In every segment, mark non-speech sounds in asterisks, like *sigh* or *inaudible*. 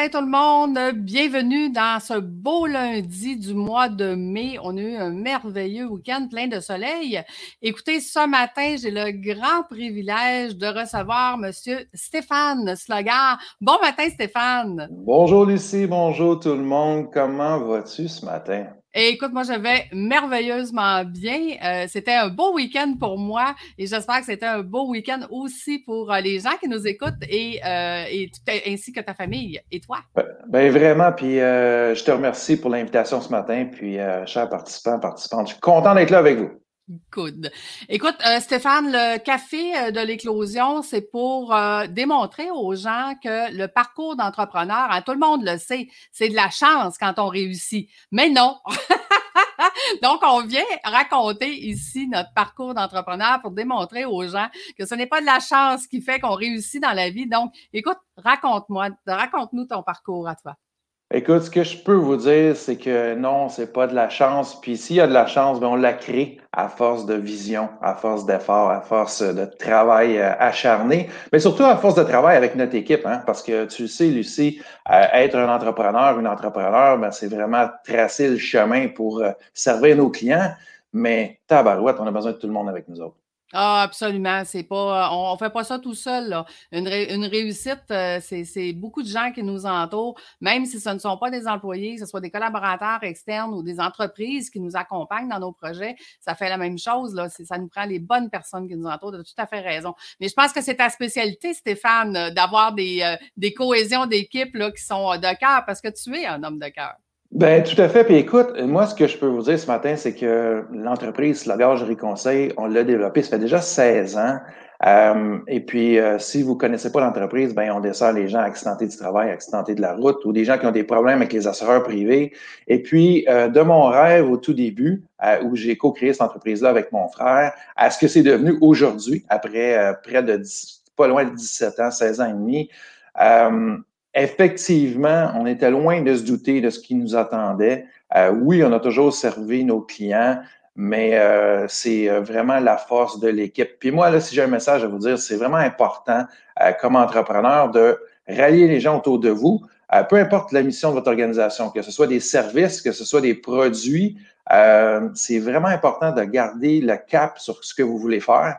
matin tout le monde. Bienvenue dans ce beau lundi du mois de mai. On a eu un merveilleux week-end plein de soleil. Écoutez, ce matin, j'ai le grand privilège de recevoir Monsieur Stéphane Slogar. Bon matin, Stéphane. Bonjour Lucie, bonjour tout le monde. Comment vas-tu ce matin? Et écoute, moi, je vais merveilleusement bien. Euh, c'était un beau week-end pour moi et j'espère que c'était un beau week-end aussi pour euh, les gens qui nous écoutent et, euh, et ainsi que ta famille et toi. Ben, ben vraiment, puis je te remercie pour l'invitation ce matin, puis chers participants, participantes, je suis content d'être là avec vous. Écoute, euh, Stéphane, le café euh, de l'éclosion, c'est pour euh, démontrer aux gens que le parcours d'entrepreneur, hein, tout le monde le sait, c'est de la chance quand on réussit. Mais non. *laughs* Donc, on vient raconter ici notre parcours d'entrepreneur pour démontrer aux gens que ce n'est pas de la chance qui fait qu'on réussit dans la vie. Donc, écoute, raconte-moi, raconte-nous ton parcours à toi. Écoute, ce que je peux vous dire, c'est que non, c'est pas de la chance. Puis s'il y a de la chance, ben on la crée à force de vision, à force d'effort, à force de travail euh, acharné, mais surtout à force de travail avec notre équipe. Hein, parce que tu sais, Lucie, euh, être un entrepreneur, une entrepreneur, ben, c'est vraiment tracer le chemin pour euh, servir nos clients. Mais tabarouette, on a besoin de tout le monde avec nous autres. Ah, absolument. C'est pas, euh, on, ne fait pas ça tout seul. Une, une réussite, euh, c'est beaucoup de gens qui nous entourent, même si ce ne sont pas des employés, que ce soit des collaborateurs externes ou des entreprises qui nous accompagnent dans nos projets. Ça fait la même chose. Là. Ça nous prend les bonnes personnes qui nous entourent. Tu as tout à fait raison. Mais je pense que c'est ta spécialité, Stéphane, euh, d'avoir des, des cohésions d'équipe qui sont de cœur parce que tu es un homme de cœur. Ben, tout à fait. Puis écoute, moi, ce que je peux vous dire ce matin, c'est que l'entreprise Slagagerie Conseil, on l'a développé, ça fait déjà 16 ans. Euh, et puis, euh, si vous connaissez pas l'entreprise, ben, on dessert les gens accidentés du travail, accidentés de la route ou des gens qui ont des problèmes avec les assureurs privés. Et puis, euh, de mon rêve au tout début, où j'ai co-créé cette entreprise-là avec mon frère, à ce que c'est devenu aujourd'hui, après près de 10, pas loin de 17 ans, 16 ans et demi, Effectivement, on était loin de se douter de ce qui nous attendait. Euh, oui, on a toujours servi nos clients, mais euh, c'est euh, vraiment la force de l'équipe. Puis moi, là, si j'ai un message à vous dire, c'est vraiment important comme entrepreneur de rallier les gens autour de vous, peu importe la mission de votre organisation, que ce soit des services, que ce soit des produits, c'est vraiment important de garder le cap sur ce que vous voulez faire.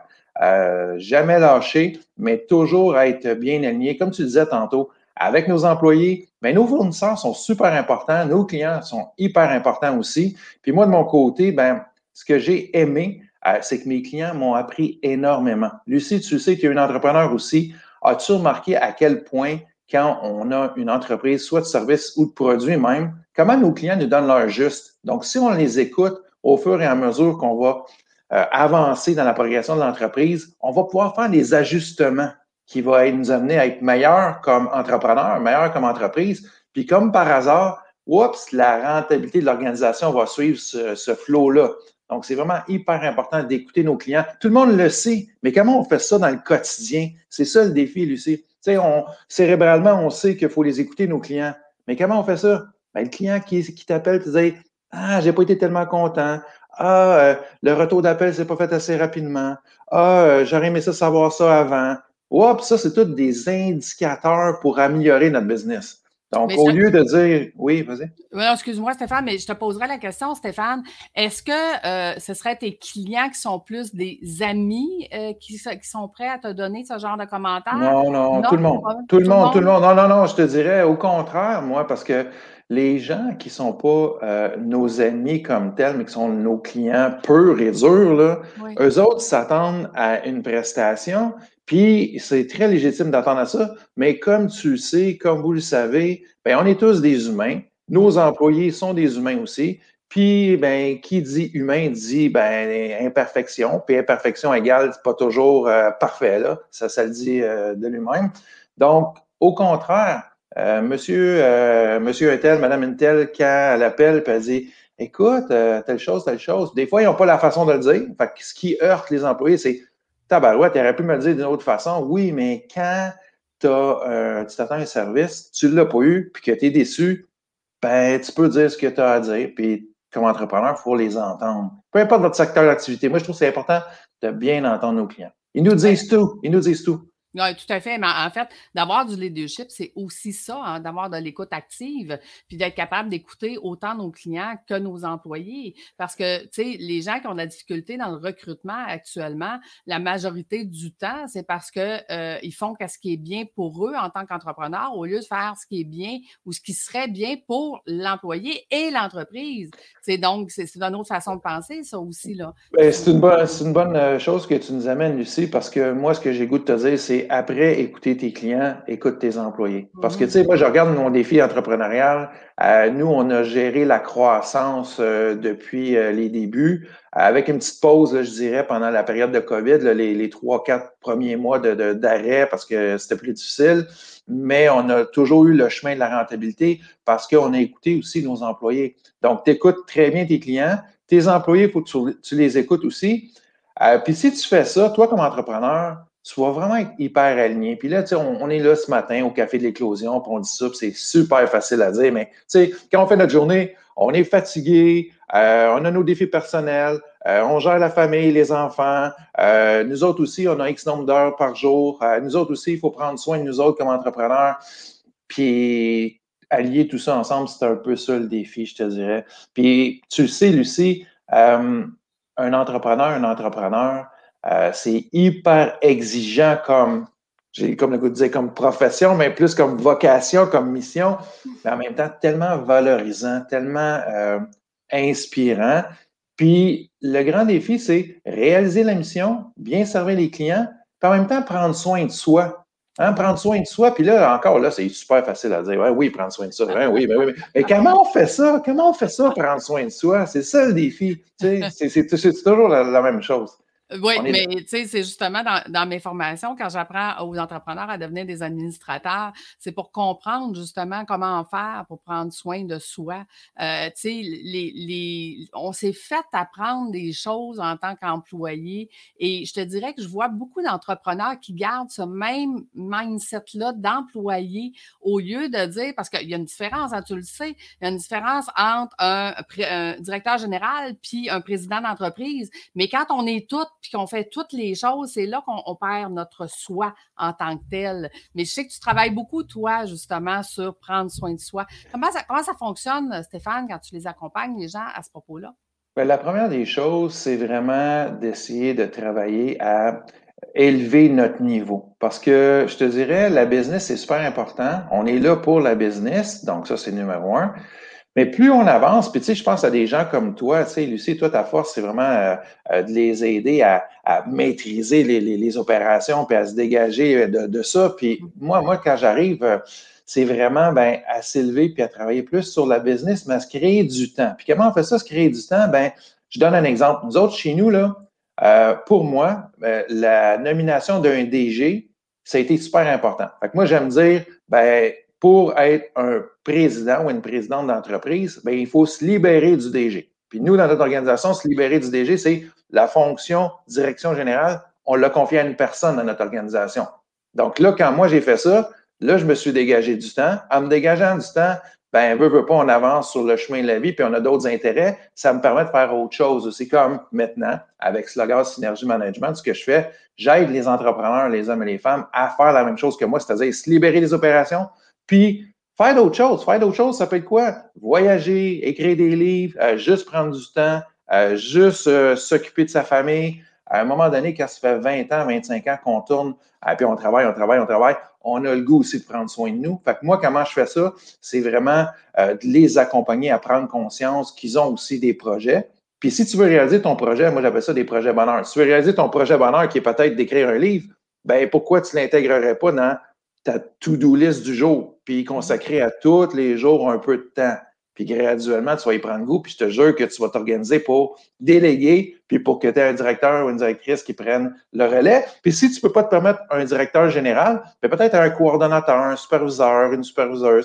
jamais lâcher, mais toujours être bien aligné. Comme tu disais tantôt, avec nos employés, mais nos fournisseurs sont super importants, nos clients sont hyper importants aussi. Puis moi, de mon côté, ben, ce que j'ai aimé, euh, c'est que mes clients m'ont appris énormément. Lucie, tu sais tu es une entrepreneur aussi. As-tu remarqué à quel point, quand on a une entreprise, soit de service ou de produit même, comment nos clients nous donnent leur juste? Donc, si on les écoute au fur et à mesure qu'on va euh, avancer dans la progression de l'entreprise, on va pouvoir faire des ajustements qui va nous amener à être meilleur comme entrepreneur, meilleur comme entreprise. Puis comme par hasard, oups, la rentabilité de l'organisation va suivre ce, flot-là. Donc, c'est vraiment hyper important d'écouter nos clients. Tout le monde le sait, mais comment on fait ça dans le quotidien? C'est ça le défi, Lucie. Tu sais, cérébralement, on sait qu'il faut les écouter, nos clients. Mais comment on fait ça? Ben, le client qui, t'appelle te dit Ah, j'ai pas été tellement content. Ah, euh, le retour d'appel s'est pas fait assez rapidement. Ah, euh, j'aurais aimé ça savoir ça avant. Oups, ça, c'est tous des indicateurs pour améliorer notre business. Donc, au lieu de dire, oui, vas-y. Excuse-moi, Stéphane, mais je te poserai la question, Stéphane. Est-ce que euh, ce serait tes clients qui sont plus des amis euh, qui, sont prêts à te donner ce genre de commentaires? Non, non, tout le monde. Tout, le monde, tout le monde. Non, non, non, je te dirais au contraire, moi, parce que les gens qui ne sont pas euh, nos amis comme tels, mais qui sont nos clients purs et durs, là, eux autres s'attendent à une prestation, puis c'est très légitime d'attendre à ça, mais comme tu le sais, comme vous le savez, ben, on est tous des humains. Nos employés sont des humains aussi. Puis, ben, qui dit humain dit ben, imperfection. Puis imperfection égale pas toujours euh, parfait, là. Ça, ça le dit euh, de lui-même. Donc, au contraire, euh, monsieur, monsieur Intel, madame Intel, quand elle appelle, elle dit Écoute, telle chose, telle chose. Des fois, ils n'ont pas la façon de le dire. Fait que ce qui heurte les employés, c'est Tabarouette, tu aurais pu me le dire d'une autre façon. Oui, mais quand euh, tu t'attends un service, tu ne l'as pas eu, puis que tu es déçu, ben, tu peux dire ce que tu as à dire. Puis, comme entrepreneur, il faut les entendre. Peu importe votre secteur d'activité. Moi, je trouve que c'est important de bien entendre nos clients. Ils nous disent tout. Ils nous disent tout. Oui, tout à fait. Mais en fait, d'avoir du leadership, c'est aussi ça, hein, d'avoir de l'écoute active, puis d'être capable d'écouter autant nos clients que nos employés. Parce que, tu sais, les gens qui ont de la difficulté dans le recrutement actuellement, la majorité du temps, c'est parce qu'ils euh, font ce qui est bien pour eux en tant qu'entrepreneur au lieu de faire ce qui est bien ou ce qui serait bien pour l'employé et l'entreprise. C'est donc, c'est une autre façon de penser, ça aussi. là. Ben, c'est une, bonne, une bonne euh, chose que tu nous amènes, Lucie, parce que moi, ce que j'ai goût de te dire, c'est après écouter tes clients, écoute tes employés. Parce que, tu sais, moi, je regarde mon défi entrepreneurial. Euh, nous, on a géré la croissance euh, depuis euh, les débuts, avec une petite pause, je dirais, pendant la période de COVID, les trois, quatre premiers mois d'arrêt parce que c'était plus difficile. Mais on a toujours eu le chemin de la rentabilité parce qu'on a écouté aussi nos employés. Donc, tu écoutes très bien tes clients. Tes employés, il faut que tu les écoutes aussi. Puis si tu fais ça, toi, comme entrepreneur, vas vraiment hyper aligné. Puis là, tu sais, on, est là ce matin au Café de l'Éclosion, puis on dit ça, c'est super facile à dire, mais tu sais, quand on fait notre journée, on est fatigué, euh, on a nos défis personnels, euh, on gère la famille, les enfants. Euh, nous autres aussi, on a X nombre d'heures par jour. nous autres aussi, il faut prendre soin de nous autres comme entrepreneurs. Puis allier tout ça ensemble, c'est un peu ça le défi, je te dirais. Puis tu le sais, Lucie, un entrepreneur, un entrepreneur, euh, c'est hyper exigeant comme, comme le goût de dire comme profession, mais plus comme vocation, comme mission, mais en même temps tellement valorisant, tellement euh, inspirant. Puis le grand défi, c'est réaliser la mission, bien servir les clients, puis en même temps prendre soin de soi. Hein, prendre soin de soi, puis là, encore, là, c'est super facile à dire. oui, prendre soin de soi. oui, ben oui, mais, comment on fait ça? Comment on fait ça, prendre soin de soi? C'est ça le défi. c'est toujours la, même chose. Oui, mais tu sais, c'est justement dans, mes formations, quand j'apprends aux entrepreneurs à devenir des administrateurs, c'est pour comprendre justement comment faire pour prendre soin de soi. Euh, tu sais, les, les, on s'est fait apprendre des choses en tant qu'employé et je te dirais que je vois beaucoup d'entrepreneurs qui gardent ce même mindset-là d'employé au lieu de dire, parce qu'il y a une différence, hein, tu le sais, il y a une différence entre un, un directeur général puis un président d'entreprise, mais quand on est toutes puis qu'on fait toutes les choses, c'est là qu'on perd notre soi en tant que tel. Mais je sais que tu travailles beaucoup, toi, justement, sur prendre soin de soi. Comment ça, fonctionne, Stéphane, quand tu les accompagnes, les gens, à ce propos-là? Bien, la première des choses, c'est vraiment d'essayer de travailler à élever notre niveau. Parce que je te dirais, la business, c'est super important. On est là pour la business, donc ça, c'est numéro un. Mais plus on avance, puis tu sais, je pense à des gens comme toi, tu sais, Lucie, toi, ta force, c'est vraiment euh, euh, de les aider à, maîtriser les, opérations, puis à se dégager de, de ça. Puis moi, moi, quand j'arrive, euh, c'est vraiment ben, à s'élever puis à travailler plus sur la business, mais à se créer du temps. Puis comment on fait ça, se créer du temps? Ben, je donne un exemple. Nous autres, chez nous, là, pour moi, la nomination d'un DG, ça a été super important. Fait que moi, j'aime dire, ben, pour être un président ou une présidente d'entreprise, ben, il faut se libérer du DG. Puis nous, dans notre organisation, se libérer du DG, c'est la fonction direction générale. On l'a confié à une personne dans notre organisation. Donc là, quand moi j'ai fait ça, là, je me suis dégagé du temps. En me dégageant du temps, ben, veut, veut pas, on avance sur le chemin de la vie, puis on a d'autres intérêts. Ça me permet de faire autre chose C'est Comme maintenant, avec Slogan Synergie Management, ce que je fais, j'aide les entrepreneurs, les hommes et les femmes, à faire la même chose que moi, c'est-à-dire se libérer des opérations, puis, faire d'autres choses. Faire d'autres choses, ça peut être quoi? Voyager, écrire des livres, euh, juste prendre du temps, euh, juste euh, s'occuper de sa famille. À un moment donné, quand ça fait 20 ans, 25 ans qu'on tourne, et puis on travaille, on travaille, on travaille, on a le goût aussi de prendre soin de nous. Fait que moi, comment je fais ça? C'est vraiment de les accompagner à prendre conscience qu'ils ont aussi des projets. Puis si tu veux réaliser ton projet, moi j'appelle ça des projets bonheur. Si tu veux réaliser ton projet bonheur qui est peut-être d'écrire un livre, ben pourquoi tu ne l'intégrerais pas dans ta to-do list du jour, puis consacrer à tous les jours un peu de temps. Puis graduellement, tu vas y prendre goût, puis je te jure que tu vas t'organiser pour déléguer, puis pour que tu aies un directeur ou une directrice qui prenne le relais. Puis si tu ne peux pas te permettre un directeur général, ben peut-être un coordonnateur, un superviseur, une superviseure,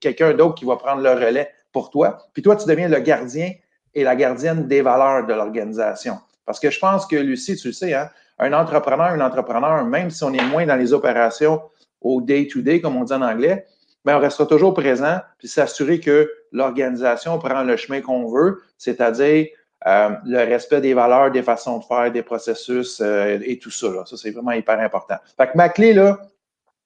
quelqu'un d'autre qui va prendre le relais pour toi. Puis toi, tu deviens le gardien et la gardienne des valeurs de l'organisation. Parce que je pense que, Lucie, tu le sais, hein, un entrepreneur, un entrepreneur, même si on est moins dans les opérations au day-to-day, comme on dit en anglais, mais on restera toujours présent puis s'assurer que l'organisation prend le chemin qu'on veut, c'est-à-dire le respect des valeurs, des façons de faire, des processus et tout ça. Ça, c'est vraiment hyper important. Fait ma clé, là,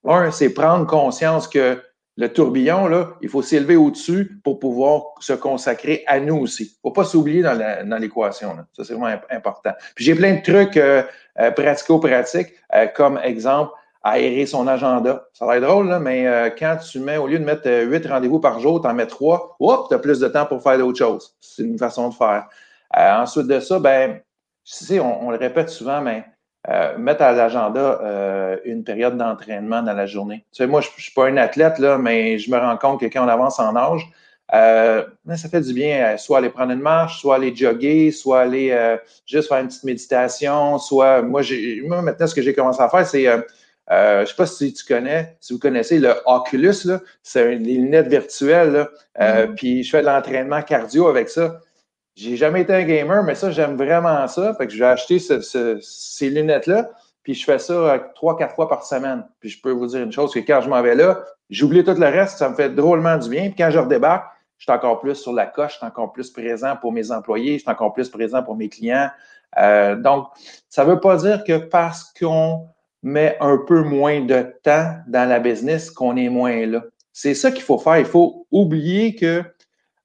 un, c'est prendre conscience que le tourbillon, là, il faut s'élever au-dessus pour pouvoir se consacrer à nous aussi. Il ne faut pas s'oublier dans l'équation. Ça, c'est vraiment important. Puis j'ai plein de trucs euh, euh, pratico-pratiques, euh, comme exemple, aérer son agenda. Ça va être drôle, là, mais quand tu mets, au lieu de mettre huit rendez-vous par jour, tu en mets trois, hop, tu as plus de temps pour faire d'autres choses. C'est une façon de faire. ensuite de ça, ben, tu sais, on le répète souvent, mais euh, mettre à l'agenda euh, une période d'entraînement dans la journée. Tu sais, moi, je ne suis pas un athlète, là, mais je me rends compte que quand on avance en âge, euh, ça fait du bien, soit aller prendre une marche, soit aller jogger, soit aller juste faire une petite méditation, soit moi, moi maintenant, ce que j'ai commencé à faire, c'est je ne sais pas si tu connais, si vous connaissez le Oculus, c'est des lunettes virtuelles. Mm-hmm. Puis je fais de l'entraînement cardio avec ça. J'ai jamais été un gamer, mais ça, j'aime vraiment ça. Fait que j'ai acheté ces lunettes-là, puis je fais ça euh, trois, quatre fois par semaine. Puis je peux vous dire une chose, que quand je m'en vais là, j'oublie tout le reste, ça me fait drôlement du bien. Puis quand je redébarque, je suis encore plus sur la coche, je suis encore plus présent pour mes employés, je suis encore plus présent pour mes clients. Euh, donc, ça ne veut pas dire que parce qu'on met un peu moins de temps dans la business, qu'on est moins là. C'est ça qu'il faut faire. Il faut oublier que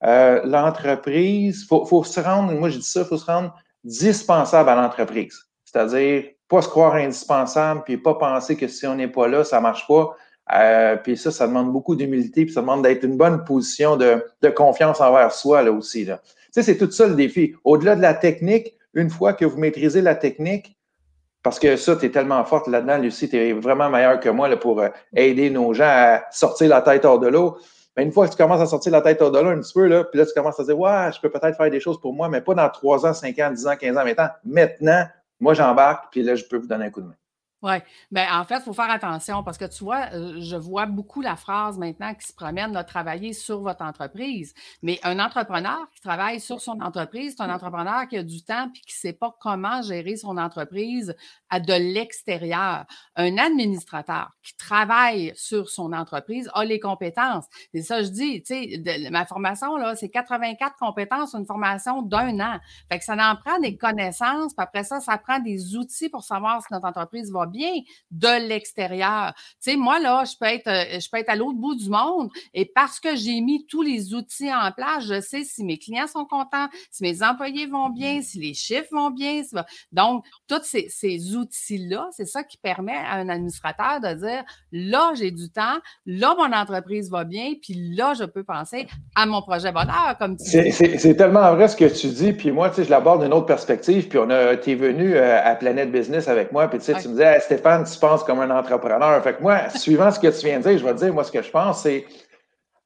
euh, l'entreprise, il faut, se rendre, moi je dis ça, il faut se rendre dispensable à l'entreprise. C'est-à-dire, pas se croire indispensable, puis pas penser que si on n'est pas là, ça ne marche pas. Euh, puis ça, ça demande beaucoup d'humilité, puis ça demande d'être une bonne position de, confiance envers soi là aussi. Là. Tu sais, c'est tout ça le défi. Au-delà de la technique, une fois que vous maîtrisez la technique, parce que ça, tu es tellement forte là-dedans, Lucie, tu es vraiment meilleure que moi là, pour euh, aider nos gens à sortir la tête hors de l'eau. Mais une fois que tu commences à sortir la tête au dollar un petit peu, là, puis là, tu commences à dire Ouais, je peux peut-être faire des choses pour moi, mais pas dans 3 ans, 5 ans, 10 ans, 15 ans, maintenant. Maintenant, moi, j'embarque, puis là, je peux vous donner un coup de main. Oui. Bien, en fait, il faut faire attention parce que tu vois, euh, je vois beaucoup la phrase maintenant qui se promène de travailler sur votre entreprise. Mais un entrepreneur qui travaille sur son entreprise, c'est un entrepreneur qui a du temps puis qui ne sait pas comment gérer son entreprise à de l'extérieur. Un administrateur qui travaille sur son entreprise a les compétences. C'est ça, je dis, tu sais, ma formation, là, c'est 84 compétences, une formation d'un an. Fait que ça en prend des connaissances, puis après ça, ça prend des outils pour savoir si notre entreprise va bien de l'extérieur. Tu sais, moi, là, je peux être, euh, je peux être à l'autre bout du monde et parce que j'ai mis tous les outils en place, je sais si mes clients sont contents, si mes employés vont bien, si les chiffres vont bien. Donc, tous ces, ces outils-là, c'est ça qui permet à un administrateur de dire, là, j'ai du temps, là, mon entreprise va bien, puis là, je peux penser à mon projet bonheur, comme tu dis. C'est tellement vrai ce que tu dis, puis moi, tu sais, je l'aborde d'une autre perspective, puis on a, es venu euh, à Planète Business avec moi, puis tu sais, tu me disais, Stéphane, tu penses comme un entrepreneur. Fait que moi, *laughs* suivant ce que tu viens de dire, je vais te dire, moi, ce que je pense, c'est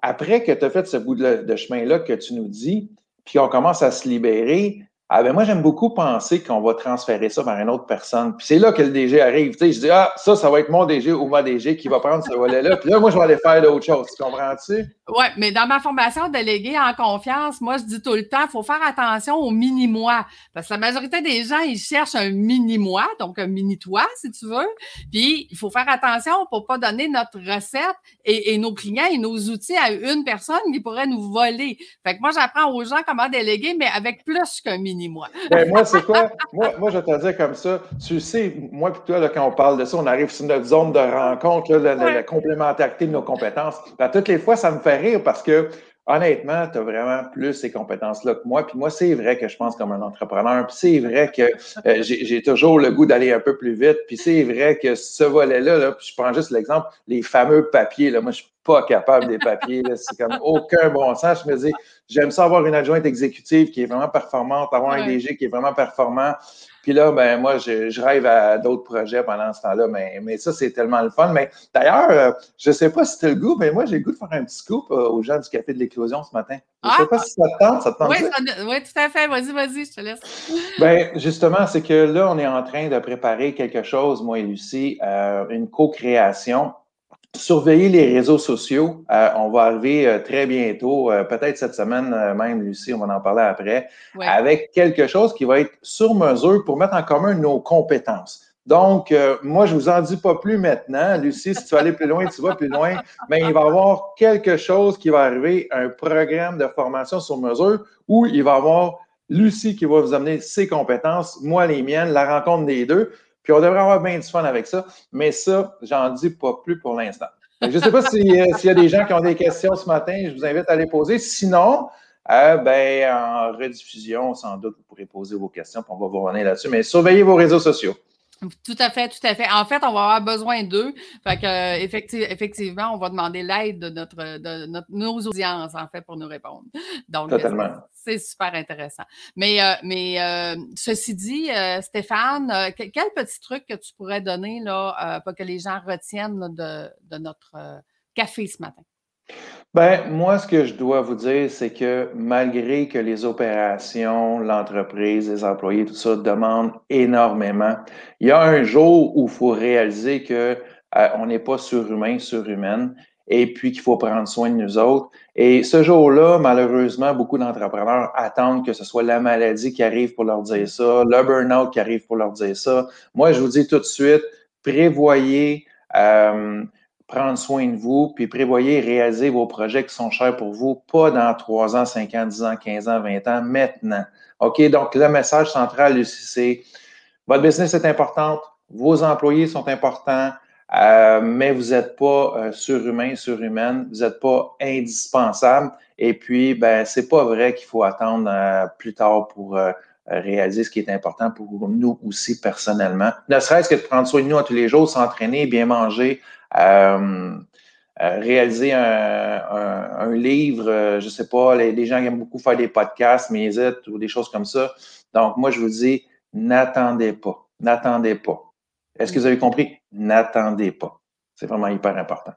après que tu as fait ce bout de, chemin-là que tu nous dis, puis on commence à se libérer, ah ben moi, j'aime beaucoup penser qu'on va transférer ça vers une autre personne. Puis c'est là que le DG arrive. Tu sais, je dis, ah, ça, ça va être mon DG ou ma DG qui va prendre ce volet-là. Puis là, moi, je vais aller faire d'autres choses. Tu comprends-tu? Oui, mais dans ma formation déléguée en confiance, moi, je dis tout le temps, il faut faire attention au mini-moi. Parce que la majorité des gens, ils cherchent un mini-moi, donc un mini-toi, si tu veux. Puis, il faut faire attention pour pas donner notre recette et, nos clients et nos outils à une personne qui pourrait nous voler. Fait que moi, j'apprends aux gens comment déléguer, mais avec plus qu'un mini moi. *laughs* Ben, moi, c'est quoi? Moi, moi, je te dire comme ça. Tu sais, moi et toi, quand on parle de ça, on arrive sur notre zone de rencontre, la, complémentarité de nos compétences. Ben, toutes les fois, ça me fait rire parce que honnêtement, tu as vraiment plus ces compétences-là que moi. Puis moi, c'est vrai que je pense comme un entrepreneur. Puis c'est vrai que euh, j'ai toujours le goût d'aller un peu plus vite. Puis c'est vrai que ce volet-là, là, puis je prends juste l'exemple, les fameux papiers. Là, moi, je suis pas capable des papiers. C'est comme aucun bon sens. Je me dis, j'aime ça avoir une adjointe exécutive qui est vraiment performante, avoir un DG qui est vraiment performant. Puis là, ben moi, je, rêve à d'autres projets pendant ce temps-là, mais, mais ça, c'est tellement le fun. Mais d'ailleurs, euh, je ne sais pas si tu le goût, mais moi, j'ai le goût de faire un petit scoop euh, aux gens du Café de l'Éclosion ce matin. Je ne sais pas ah! si ça te tente, ça te tente. Oui, oui, tout à fait. Vas-y, vas-y, je te laisse. Bien, justement, c'est que là, on est en train de préparer quelque chose, moi et Lucie, euh, une co-création surveiller les réseaux sociaux. Euh, on va arriver euh, très bientôt, euh, peut-être cette semaine même, Lucie, on va en parler après, avec quelque chose qui va être sur mesure pour mettre en commun nos compétences. Donc, moi, je vous en dis pas plus maintenant. Lucie, si tu veux aller plus loin, tu vas plus loin. Mais il va y avoir quelque chose qui va arriver, un programme de formation sur mesure où il va y avoir Lucie qui va vous amener ses compétences, moi les miennes, la rencontre des deux. Puis on devrait avoir bien du fun avec ça. Mais ça, j'en dis pas plus pour l'instant. Je ne sais pas euh, s'il y a des gens qui ont des questions ce matin, je vous invite à les poser. Sinon, euh, ben, en rediffusion, sans doute, vous pourrez poser vos questions, puis on va vous revenir là-dessus. Mais surveillez vos réseaux sociaux. Tout à fait, tout à fait. En fait, on va avoir besoin d'eux. Fait que, euh, effectivement, on va demander l'aide de notre, de nos audiences, en fait, pour nous répondre. Donc, c'est super intéressant. Mais, euh, mais euh, ceci dit, Stéphane, quel petit truc que tu pourrais donner là, pour que les gens retiennent de, de notre café ce matin? Ben, moi, ce que je dois vous dire, c'est que malgré que les opérations, l'entreprise, les employés, tout ça demandent énormément, il y a un jour où il faut réaliser que euh, on n'est pas surhumain, surhumaine, et puis qu'il faut prendre soin de nous autres. Et ce jour-là, malheureusement, beaucoup d'entrepreneurs attendent que ce soit la maladie qui arrive pour leur dire ça, le burn-out qui arrive pour leur dire ça. Moi, je vous dis tout de suite, prévoyez. Euh, prendre soin de vous, puis prévoyez réaliser vos projets qui sont chers pour vous, pas dans 3 ans, 5 ans, 10 ans, 15 ans, 20 ans, maintenant. OK? Donc, le message central c'est votre business est importante, vos employés sont importants, euh, mais vous n'êtes pas euh, surhumain, surhumaine, vous n'êtes pas indispensable. Et puis, ben, c'est pas vrai qu'il faut attendre euh, plus tard pour réaliser ce qui est important pour nous aussi personnellement. Ne serait-ce que de prendre soin de nous à tous les jours, s'entraîner, bien manger, euh, euh, réaliser un, livre, euh, je ne sais pas, les, gens aiment beaucoup faire des podcasts, mais ou des choses comme ça. Donc, moi, je vous dis, n'attendez pas. N'attendez pas. Est-ce que vous avez compris? N'attendez pas. C'est vraiment hyper important.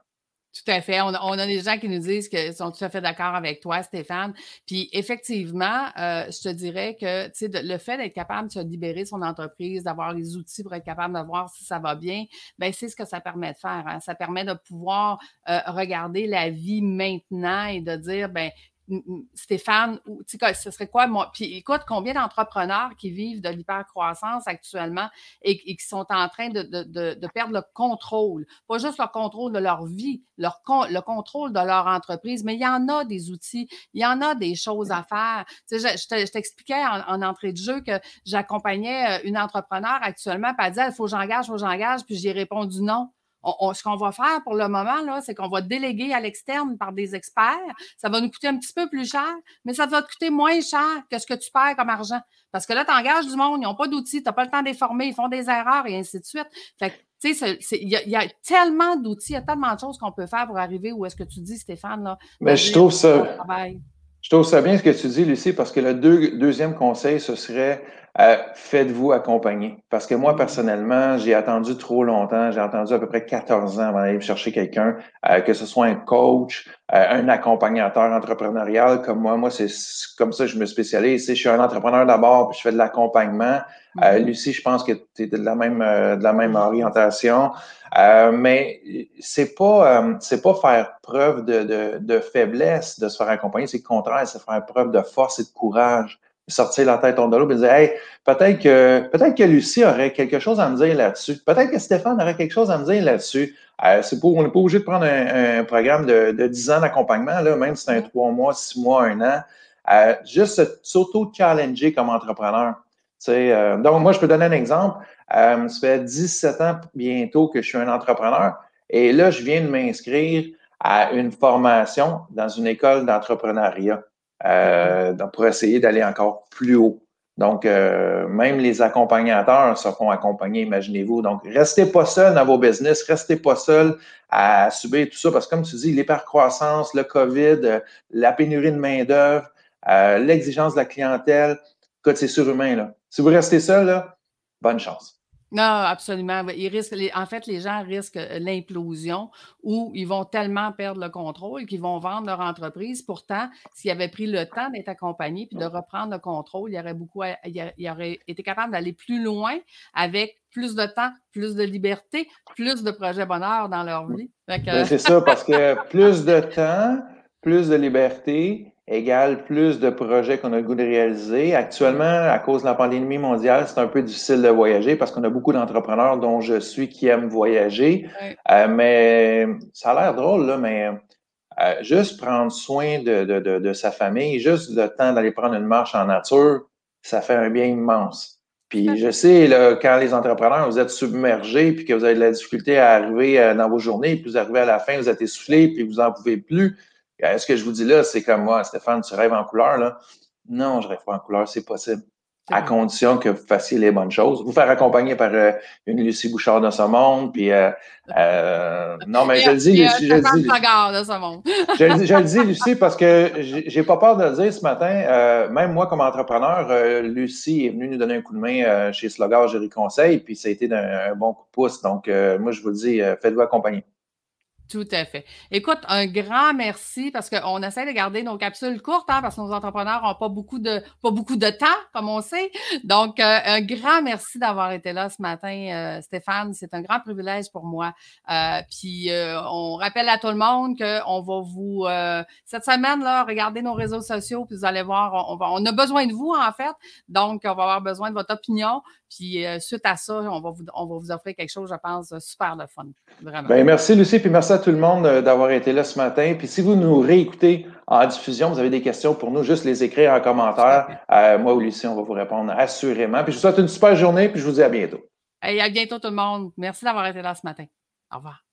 Tout à fait. On a, des gens qui nous disent qu'ils sont tout à fait d'accord avec toi, Stéphane. Puis effectivement, euh, je te dirais que le fait d'être capable de se libérer de son entreprise, d'avoir les outils pour être capable de voir si ça va bien, ben c'est ce que ça permet de faire. Hein. Ça permet de pouvoir euh, regarder la vie maintenant et de dire, ben Stéphane, ou, ce serait quoi moi? Puis écoute, combien d'entrepreneurs qui vivent de l'hypercroissance actuellement et, qui sont en train de, perdre le contrôle, pas juste le contrôle de leur vie, leur le contrôle de leur entreprise, mais il y en a des outils, il y en a des choses à faire. Sais, je, t'expliquais en, entrée de jeu que j'accompagnais euh, une entrepreneur actuellement, puis elle disait, il faut que j'engage, il faut que j'engage, puis j'ai répondu non ce qu'on va faire pour le moment, là, c'est qu'on va déléguer à l'externe par des experts. Ça va nous coûter un petit peu plus cher, mais ça va te coûter moins cher que ce que tu perds comme argent. Parce que là, tu engages du monde, ils n'ont pas d'outils, tu n'as pas le temps de les former, ils font des erreurs et ainsi de suite. Fait tu sais, il y, a tellement d'outils, il y a tellement de choses qu'on peut faire pour arriver où est-ce que tu dis, Stéphane, là. Mais je trouve ça. Je trouve ça bien ce que tu dis, Lucie, parce que le deuxième conseil, ce serait euh, faites-vous accompagner. Parce que moi, mm. personnellement, j'ai attendu trop longtemps. J'ai attendu à peu près 14 ans avant d'aller chercher quelqu'un, euh, que ce soit un coach, euh, un accompagnateur entrepreneurial comme moi. Moi, c'est comme ça que je me spécialise. Je suis un entrepreneur d'abord, puis je fais de l'accompagnement. Mm. Lucie, je pense que tu es de la même, de la même orientation. mais c'est pas c'est pas faire preuve de, de, de, faiblesse de se faire accompagner, c'est le contraire, c'est faire preuve de force et de courage sortir la tête en de l'eau et dire Hey, peut-être que peut-être que Lucie aurait quelque chose à me dire là-dessus. Peut-être que Stéphane aurait quelque chose à me dire là-dessus. Euh, c'est pour, on n'est pas obligé de prendre un, programme de, de 10 ans d'accompagnement, là, même si c'est un 3 mois, 6 mois, 1 an. Euh, juste s'auto-challenger comme entrepreneur. Euh, donc, moi, je peux donner un exemple. Euh, ça fait 17 ans bientôt que je suis un entrepreneur. Et là, je viens de m'inscrire à une formation dans une école d'entrepreneuriat. Euh, pour essayer d'aller encore plus haut. Donc, euh, même les accompagnateurs se font accompagner, imaginez-vous. Donc, restez pas seul dans vos business, restez pas seul à subir tout ça, parce que comme tu dis, l'hypercroissance, le COVID, euh, la pénurie de main-d'œuvre, l'exigence de la clientèle, c'est surhumain. Là. Si vous restez seul, là, bonne chance. Non, absolument. Ils risquent, en fait, les gens risquent euh, l'implosion où ils vont tellement perdre le contrôle qu'ils vont vendre leur entreprise. Pourtant, s'ils avaient pris le temps d'être accompagnés puis de reprendre le contrôle, ils auraient, beaucoup, ils auraient été capables d'aller plus loin avec plus de temps, plus de liberté, plus de projets bonheur dans leur vie. Ben, c'est ça, parce que plus de temps, plus de liberté, égale plus de projets qu'on a le goût de réaliser. Actuellement, à cause de la pandémie mondiale, c'est un peu difficile de voyager parce qu'on a beaucoup d'entrepreneurs dont je suis qui aiment voyager. Euh, mais ça a l'air drôle, là, mais euh, juste prendre soin de, de, de, sa famille, juste le temps d'aller prendre une marche en nature, ça fait un bien immense. Puis je sais, là, quand les entrepreneurs, vous êtes submergés, puis que vous avez de la difficulté à arriver euh, dans vos journées, puis vous arrivez à la fin, vous êtes essoufflé, puis vous n'en pouvez plus. Euh, ce que je vous dis là, c'est comme moi, Stéphane, tu rêves en couleur, là. Non, je rêve pas en couleur, c'est possible à condition que vous fassiez les bonnes choses. Vous faire accompagner par euh, une Lucie Bouchard de ce monde, puis euh, euh, non, mais je le dis, Lucie, je, le dis, je, le dis, Lucie, parce que j'ai pas peur de le dire ce matin. même moi, comme entrepreneur, Lucie est venue nous donner un coup de main chez Slogar Géry Conseil, puis ça a été un, bon coup de pouce. Donc, moi, je vous le dis, faites-vous accompagner. Tout à fait. Écoute, un grand merci parce qu'on essaie de garder nos capsules courtes, hein, parce que nos entrepreneurs n'ont pas beaucoup de pas beaucoup de temps, comme on sait. Donc, euh, un grand merci d'avoir été là ce matin, euh, Stéphane. C'est un grand privilège pour moi. Euh, puis, on rappelle à tout le monde qu'on va vous cette semaine là, regardez nos réseaux sociaux, puis vous allez voir, on, on a besoin de vous en fait. Donc, on va avoir besoin de votre opinion. Puis suite à ça, on va, vous, on va vous offrir quelque chose, je pense, super de fun. Vraiment. Bien, merci Lucie, puis merci à tout le monde d'avoir été là ce matin. Puis si vous nous réécoutez en diffusion, vous avez des questions pour nous, juste les écrire en commentaire. moi ou Lucie, on va vous répondre assurément. Puis je vous souhaite une super journée, puis je vous dis à bientôt. Et à bientôt tout le monde. Merci d'avoir été là ce matin. Au revoir.